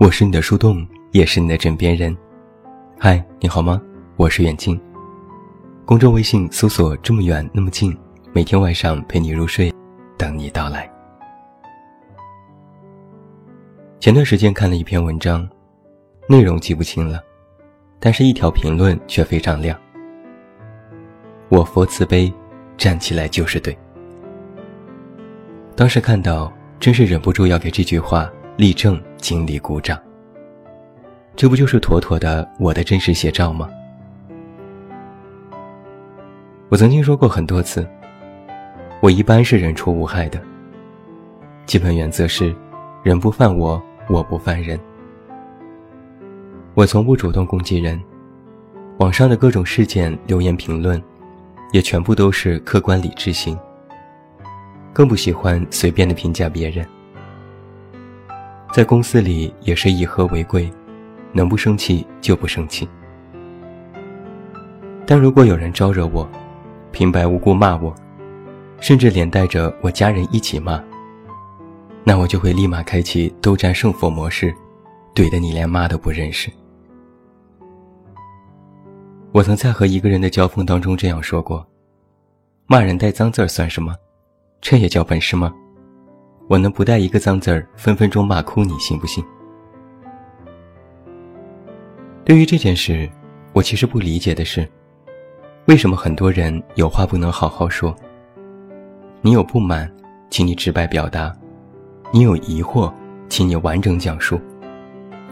我是你的树洞，也是你的枕边人。嗨，你好吗？我是远近。公众微信搜索“这么远那么近”，每天晚上陪你入睡，等你到来。前段时间看了一篇文章，内容记不清了，但是一条评论却非常亮。我佛慈悲，站起来就是对。当时看到，真是忍不住要给这句话立正经历鼓掌。这不就是妥妥的我的真实写照吗？我曾经说过很多次，我一般是人畜无害的。基本原则是，人不犯我。我不犯人，我从不主动攻击人，网上的各种事件留言评论，也全部都是客观理智型。更不喜欢随便的评价别人。在公司里也是以和为贵，能不生气就不生气。但如果有人招惹我，平白无故骂我，甚至连带着我家人一起骂。那我就会立马开启斗战胜佛模式，怼得你连妈都不认识。我曾在和一个人的交锋当中这样说过：骂人带脏字儿算什么？这也叫本事吗？我能不带一个脏字儿，分分钟骂哭你，信不信？对于这件事，我其实不理解的是，为什么很多人有话不能好好说？你有不满，请你直白表达。你有疑惑，请你完整讲述，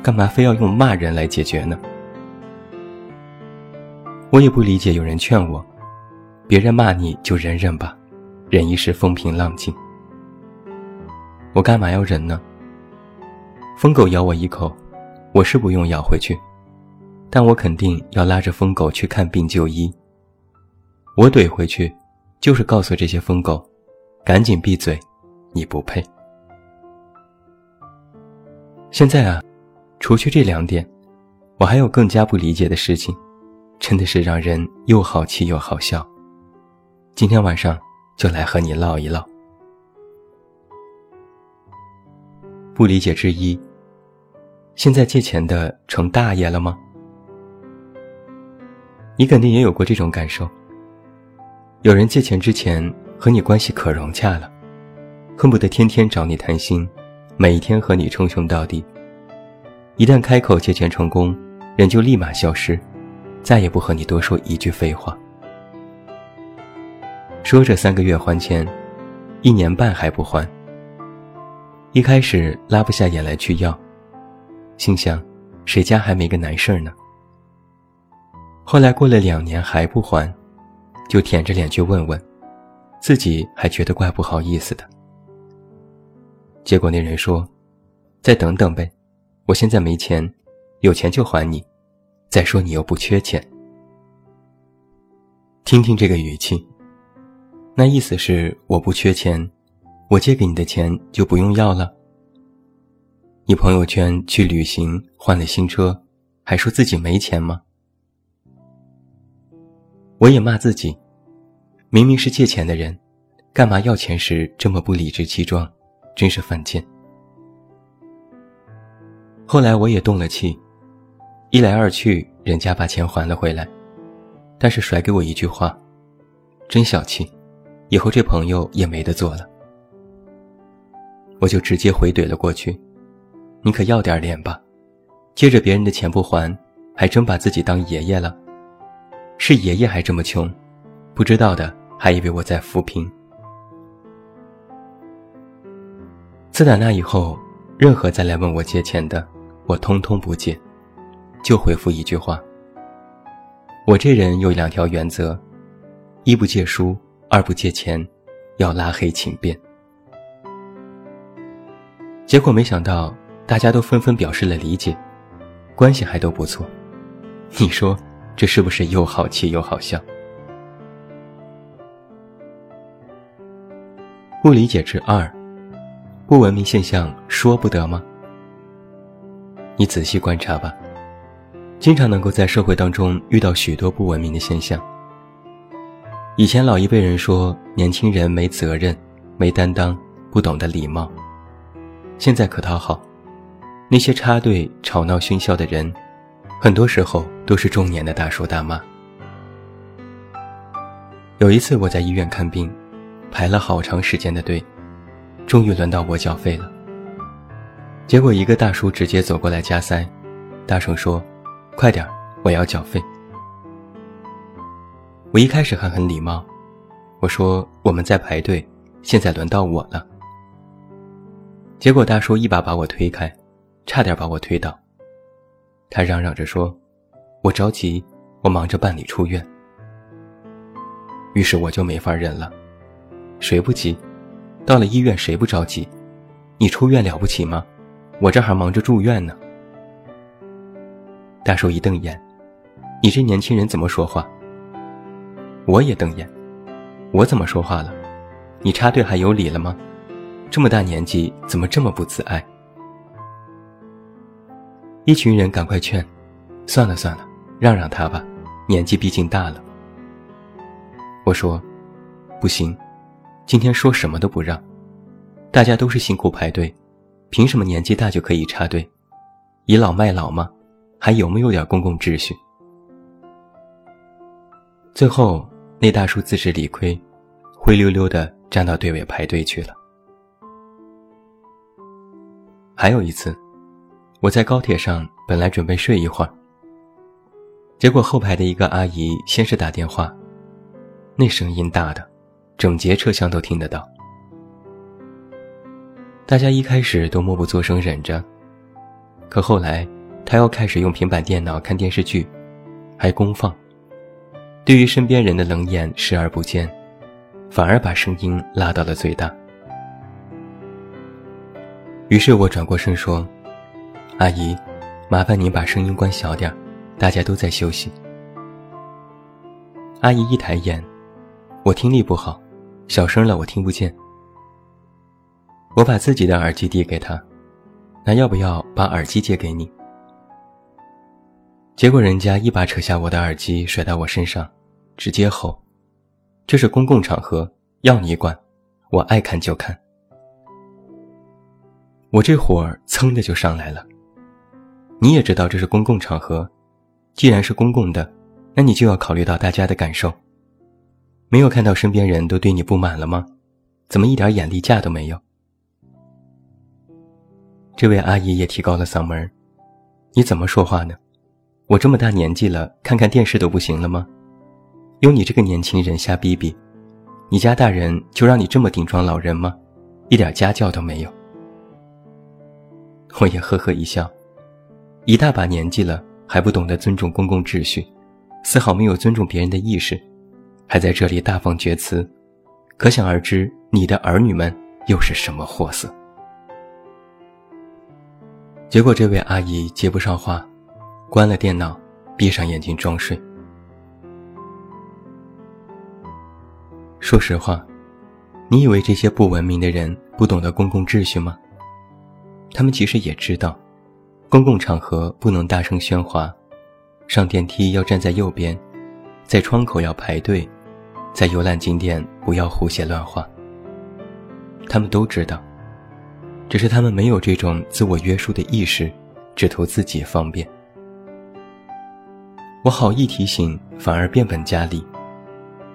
干嘛非要用骂人来解决呢？我也不理解，有人劝我，别人骂你就忍忍吧，忍一时风平浪静。我干嘛要忍呢？疯狗咬我一口，我是不用咬回去，但我肯定要拉着疯狗去看病就医。我怼回去，就是告诉这些疯狗，赶紧闭嘴，你不配。现在啊，除去这两点，我还有更加不理解的事情，真的是让人又好气又好笑。今天晚上就来和你唠一唠。不理解之一，现在借钱的成大爷了吗？你肯定也有过这种感受。有人借钱之前和你关系可融洽了，恨不得天天找你谈心。每一天和你称兄道弟，一旦开口借钱成功，人就立马消失，再也不和你多说一句废话。说着三个月还钱，一年半还不还。一开始拉不下眼来去要，心想谁家还没个难事儿呢？后来过了两年还不还，就舔着脸去问问，自己还觉得怪不好意思的。结果那人说：“再等等呗，我现在没钱，有钱就还你。再说你又不缺钱。”听听这个语气，那意思是我不缺钱，我借给你的钱就不用要了。你朋友圈去旅行换了新车，还说自己没钱吗？我也骂自己，明明是借钱的人，干嘛要钱时这么不理直气壮？真是犯贱。后来我也动了气，一来二去，人家把钱还了回来，但是甩给我一句话：“真小气，以后这朋友也没得做了。”我就直接回怼了过去：“你可要点脸吧，借着别人的钱不还，还真把自己当爷爷了？是爷爷还这么穷，不知道的还以为我在扶贫。”自打那以后，任何再来问我借钱的，我通通不借，就回复一句话：我这人有两条原则，一不借书，二不借钱，要拉黑请便。结果没想到，大家都纷纷表示了理解，关系还都不错。你说这是不是又好气又好笑？不理解之二。不文明现象说不得吗？你仔细观察吧，经常能够在社会当中遇到许多不文明的现象。以前老一辈人说年轻人没责任、没担当、不懂得礼貌，现在可讨好，那些插队吵闹喧嚣的人，很多时候都是中年的大叔大妈。有一次我在医院看病，排了好长时间的队，终于轮到我缴费了。结果一个大叔直接走过来加塞，大声说：“快点，我要缴费。”我一开始还很礼貌，我说：“我们在排队，现在轮到我了。”结果大叔一把把我推开。差点把我推倒。他嚷嚷着说：“我着急，我忙着办理出院。”于是我就没法忍了。谁不急？到了医院谁不着急？你出院了不起吗？我这还忙着住院呢。大叔一瞪眼：“你这年轻人怎么说话？”我也瞪眼：“我怎么说话了？你插队还有理了吗？这么大年纪怎么这么不自爱？”一群人赶快劝：“算了算了，让让他吧，年纪毕竟大了。”我说：“不行，今天说什么都不让。大家都是辛苦排队，凭什么年纪大就可以插队？倚老卖老吗？还有没有点公共秩序？”最后，那大叔自知理亏，灰溜溜的站到队尾排队去了。还有一次。我在高铁上本来准备睡一会儿，结果后排的一个阿姨先是打电话，那声音大的，整节车厢都听得到。大家一开始都默不作声忍着，可后来她又开始用平板电脑看电视剧，还公放，对于身边人的冷眼视而不见，反而把声音拉到了最大。于是我转过身说。阿姨，麻烦您把声音关小点大家都在休息。阿姨一抬眼，我听力不好，小声了我听不见。我把自己的耳机递给她，那要不要把耳机借给你？结果人家一把扯下我的耳机甩到我身上，直接吼：“这是公共场合，要你管？我爱看就看。”我这火儿噌的就上来了。你也知道这是公共场合，既然是公共的，那你就要考虑到大家的感受。没有看到身边人都对你不满了吗？怎么一点眼力价都没有？这位阿姨也提高了嗓门你怎么说话呢？我这么大年纪了，看看电视都不行了吗？有你这个年轻人瞎逼逼，你家大人就让你这么顶撞老人吗？一点家教都没有。我也呵呵一笑。一大把年纪了，还不懂得尊重公共秩序，丝毫没有尊重别人的意识，还在这里大放厥词，可想而知你的儿女们又是什么货色。结果这位阿姨接不上话，关了电脑，闭上眼睛装睡。说实话，你以为这些不文明的人不懂得公共秩序吗？他们其实也知道。公共场合不能大声喧哗，上电梯要站在右边，在窗口要排队，在游览景点不要胡写乱画。他们都知道，只是他们没有这种自我约束的意识，只图自己方便。我好意提醒，反而变本加厉，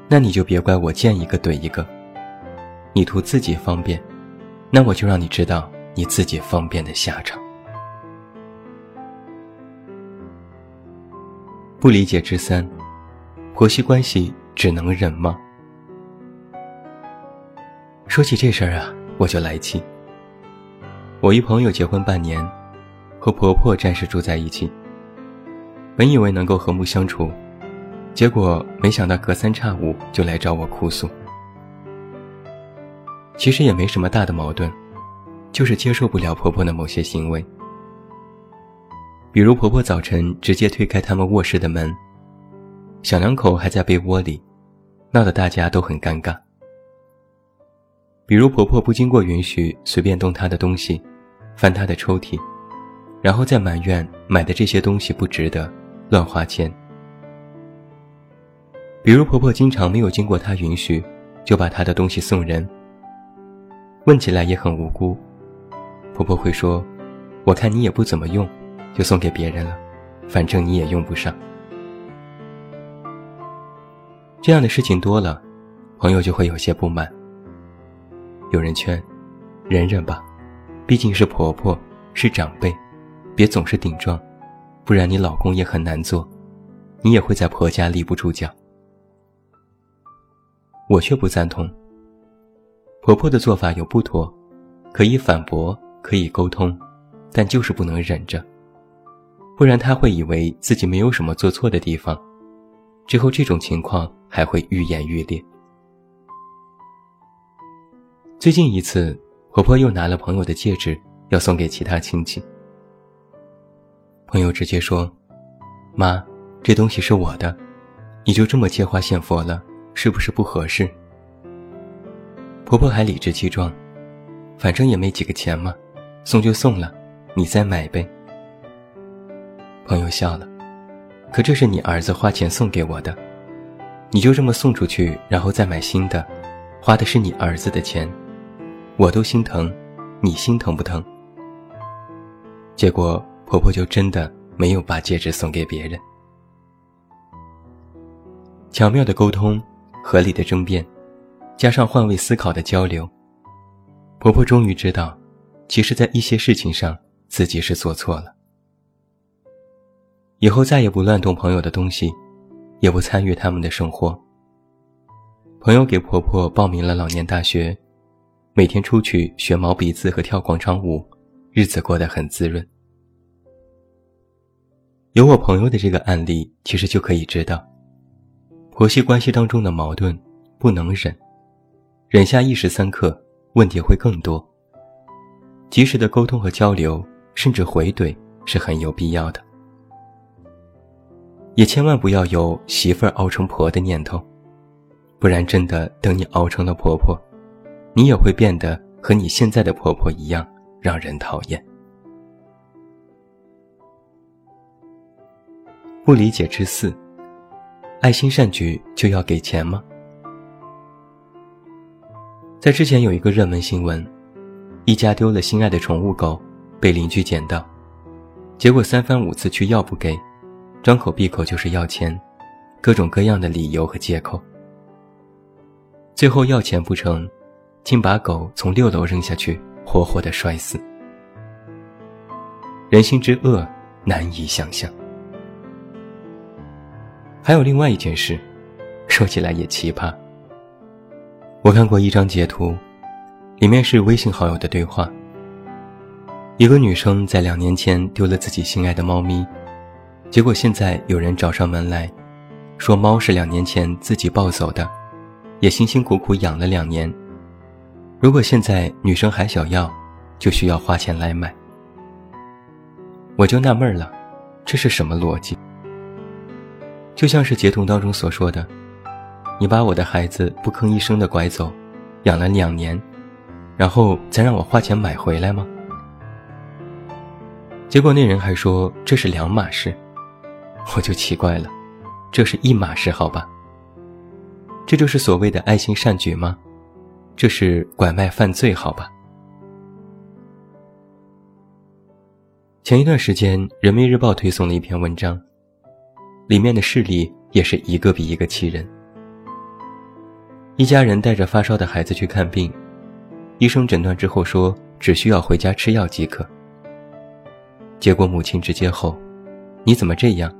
那你就别怪我见一个怼一个。你图自己方便，那我就让你知道你自己方便的下场。不理解之三，婆媳关系只能忍吗？说起这事儿啊，我就来气。我一朋友结婚半年，和婆婆暂时住在一起，本以为能够和睦相处，结果没想到隔三差五就来找我哭诉。其实也没什么大的矛盾，就是接受不了婆婆的某些行为。比如婆婆早晨直接推开他们卧室的门，小两口还在被窝里，闹得大家都很尴尬。比如婆婆不经过允许随便动她的东西，翻她的抽屉，然后再埋怨买的这些东西不值得，乱花钱。比如婆婆经常没有经过她允许，就把她的东西送人。问起来也很无辜，婆婆会说。我看你也不怎么用，就送给别人了，反正你也用不上。这样的事情多了，朋友就会有些不满。有人劝，忍忍吧，毕竟是婆婆，是长辈，别总是顶撞，不然你老公也很难做，你也会在婆家立不住脚。我却不赞同。婆婆的做法有不妥，可以反驳，可以沟通，但就是不能忍着，不然她会以为自己没有什么做错的地方。之后这种情况还会愈演愈烈。最近一次，婆婆又拿了朋友的戒指要送给其他亲戚，朋友直接说：“妈，这东西是我的，你就这么借花献佛了，是不是不合适？”婆婆还理直气壮：“反正也没几个钱嘛，送就送了，你再买呗。”朋友笑了。可这是你儿子花钱送给我的，你就这么送出去，然后再买新的，花的是你儿子的钱，我都心疼，你心疼不疼？结果婆婆就真的没有把戒指送给别人。巧妙的沟通，合理的争辩，加上换位思考的交流，婆婆终于知道，其实，在一些事情上自己是做错了。以后再也不乱动朋友的东西，也不参与他们的生活。朋友给婆婆报名了老年大学，每天出去学毛笔字和跳广场舞，日子过得很滋润。有我朋友的这个案例，其实就可以知道，婆媳关系当中的矛盾不能忍，忍下一时三刻，问题会更多。及时的沟通和交流，甚至回怼，是很有必要的。也千万不要有媳妇儿熬成婆的念头，不然真的等你熬成了婆婆，你也会变得和你现在的婆婆一样让人讨厌。不理解之四，爱心善举就要给钱吗？在之前有一个热门新闻，一家丢了心爱的宠物狗，被邻居捡到，结果三番五次去要不给。张口闭口就是要钱，各种各样的理由和借口。最后要钱不成，竟把狗从六楼扔下去，活活的摔死。人心之恶难以想象。还有另外一件事，说起来也奇葩。我看过一张截图，里面是微信好友的对话。一个女生在两年前丢了自己心爱的猫咪。结果现在有人找上门来，说猫是两年前自己抱走的，也辛辛苦苦养了两年。如果现在女生还想要，就需要花钱来买。我就纳闷了，这是什么逻辑？就像是截图当中所说的，你把我的孩子不吭一声的拐走，养了两年，然后再让我花钱买回来吗？结果那人还说这是两码事。我就奇怪了，这是一码事好吧？这就是所谓的爱心善举吗？这是拐卖犯罪好吧？前一段时间，《人民日报》推送了一篇文章，里面的事例也是一个比一个气人。一家人带着发烧的孩子去看病，医生诊断之后说只需要回家吃药即可。结果母亲直接吼：“你怎么这样？”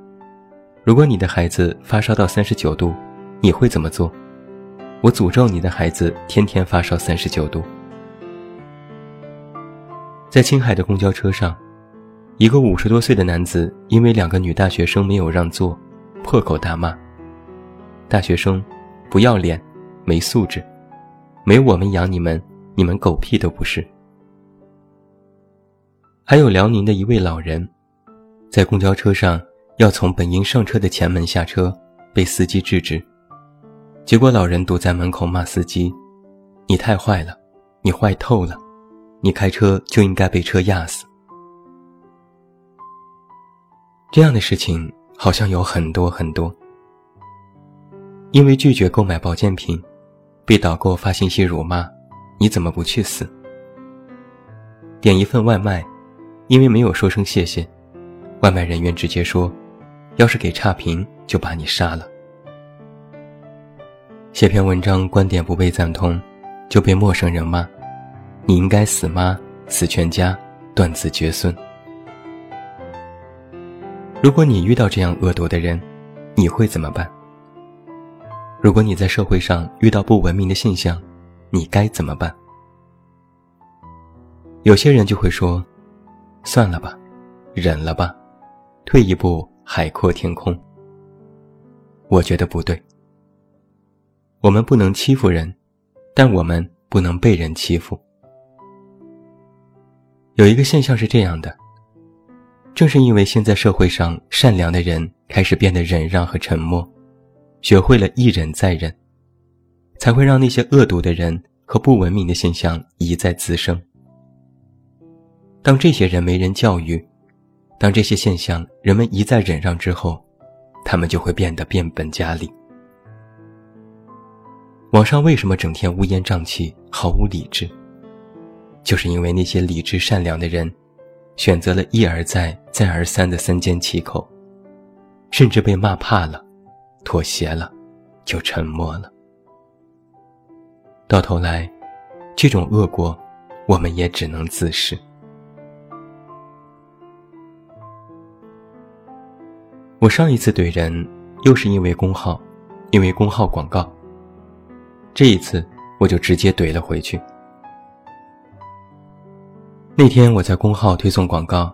如果你的孩子发烧到三十九度，你会怎么做？我诅咒你的孩子天天发烧三十九度。在青海的公交车上，一个五十多岁的男子因为两个女大学生没有让座，破口大骂：“大学生，不要脸，没素质，没我们养你们，你们狗屁都不是。”还有辽宁的一位老人，在公交车上。要从本应上车的前门下车，被司机制止。结果老人堵在门口骂司机：“你太坏了，你坏透了，你开车就应该被车压死。”这样的事情好像有很多很多。因为拒绝购买保健品，被导购发信息辱骂：“你怎么不去死？”点一份外卖，因为没有说声谢谢，外卖人员直接说：“要是给差评，就把你杀了。”写篇文章观点不被赞同，就被陌生人骂：“你应该死妈，死全家，断子绝孙。”如果你遇到这样恶毒的人，你会怎么办？如果你在社会上遇到不文明的现象，你该怎么办？有些人就会说：“算了吧，忍了吧，退一步海阔天空。”我觉得不对。我们不能欺负人，但我们不能被人欺负。有一个现象是这样的：正是因为现在社会上善良的人开始变得忍让和沉默，学会了一忍再忍，才会让那些恶毒的人和不文明的现象一再滋生。当这些人没人教育，当这些现象人们一再忍让之后，他们就会变得变本加厉。网上为什么整天乌烟瘴气、毫无理智？就是因为那些理智善良的人，选择了一而再、再而三的三缄其口，甚至被骂怕了，妥协了，就沉默了。到头来，这种恶果，我们也只能自食。我上一次怼人，又是因为公号，因为公号广告。这一次，我就直接怼了回去。那天我在公号推送广告，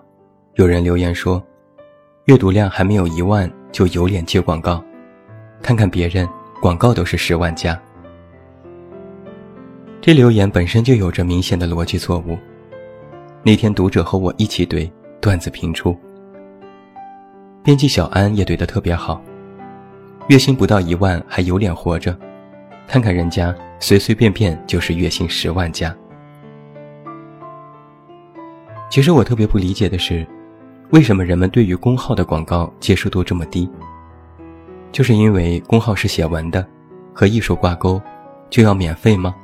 有人留言说，阅读量还没有一万就有脸接广告，看看别人广告都是十万加。这留言本身就有着明显的逻辑错误。那天读者和我一起怼，段子频出。编辑小安也怼得特别好，月薪不到一万还有脸活着，看看人家随随便便就是月薪十万加。其实我特别不理解的是，为什么人们对于公号的广告接受度这么低？就是因为公号是写文的，和艺术挂钩，就要免费吗？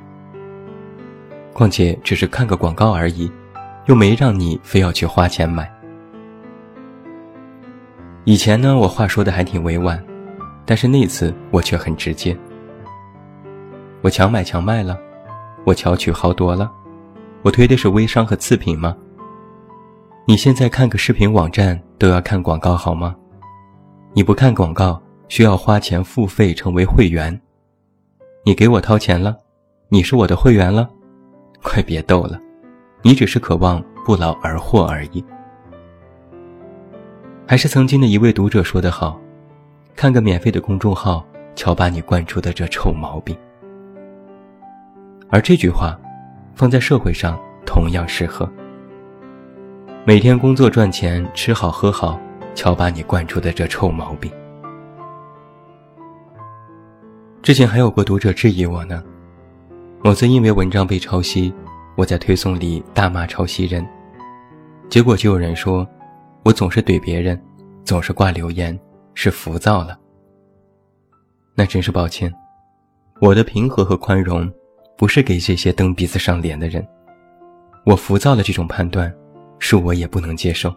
况且只是看个广告而已，又没让你非要去花钱买。以前呢，我话说的还挺委婉，但是那次我却很直接。我强买强卖了，我巧取豪夺了，我推的是微商和次品吗？你现在看个视频网站都要看广告好吗？你不看广告需要花钱付费成为会员，你给我掏钱了，你是我的会员了，快别逗了，你只是渴望不劳而获而已。还是曾经的一位读者说得好：“看个免费的公众号，瞧把你惯出的这臭毛病。”而这句话，放在社会上同样适合。每天工作赚钱，吃好喝好，瞧把你惯出的这臭毛病。之前还有过读者质疑我呢，某次因为文章被抄袭，我在推送里大骂抄袭人，结果就有人说。我总是怼别人，总是挂留言，是浮躁了。那真是抱歉，我的平和和宽容，不是给这些蹬鼻子上脸的人。我浮躁的这种判断，是我也不能接受。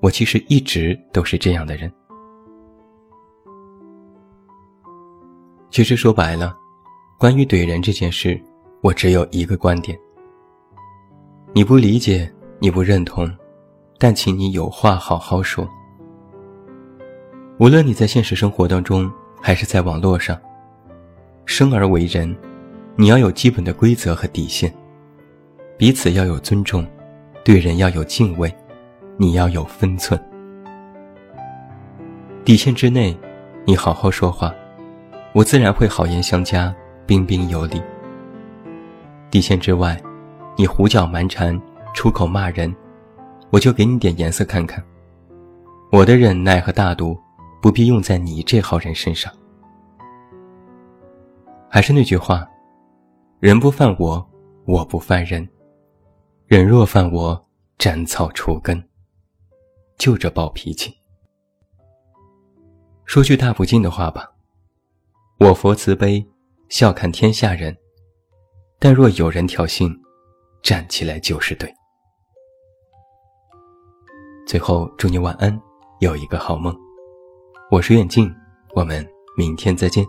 我其实一直都是这样的人。其实说白了，关于怼人这件事，我只有一个观点：你不理解，你不认同。但请你有话好好说。无论你在现实生活当中，还是在网络上，生而为人，你要有基本的规则和底线，彼此要有尊重，对人要有敬畏，你要有分寸。底线之内，你好好说话，我自然会好言相加，彬彬有礼。底线之外，你胡搅蛮缠，出口骂人。我就给你点颜色看看，我的忍耐和大度不必用在你这号人身上。还是那句话，人不犯我，我不犯人；人若犯我，斩草除根。就这暴脾气。说句大不敬的话吧，我佛慈悲，笑看天下人，但若有人挑衅，站起来就是对。最后祝你晚安，有一个好梦。我是远镜，我们明天再见。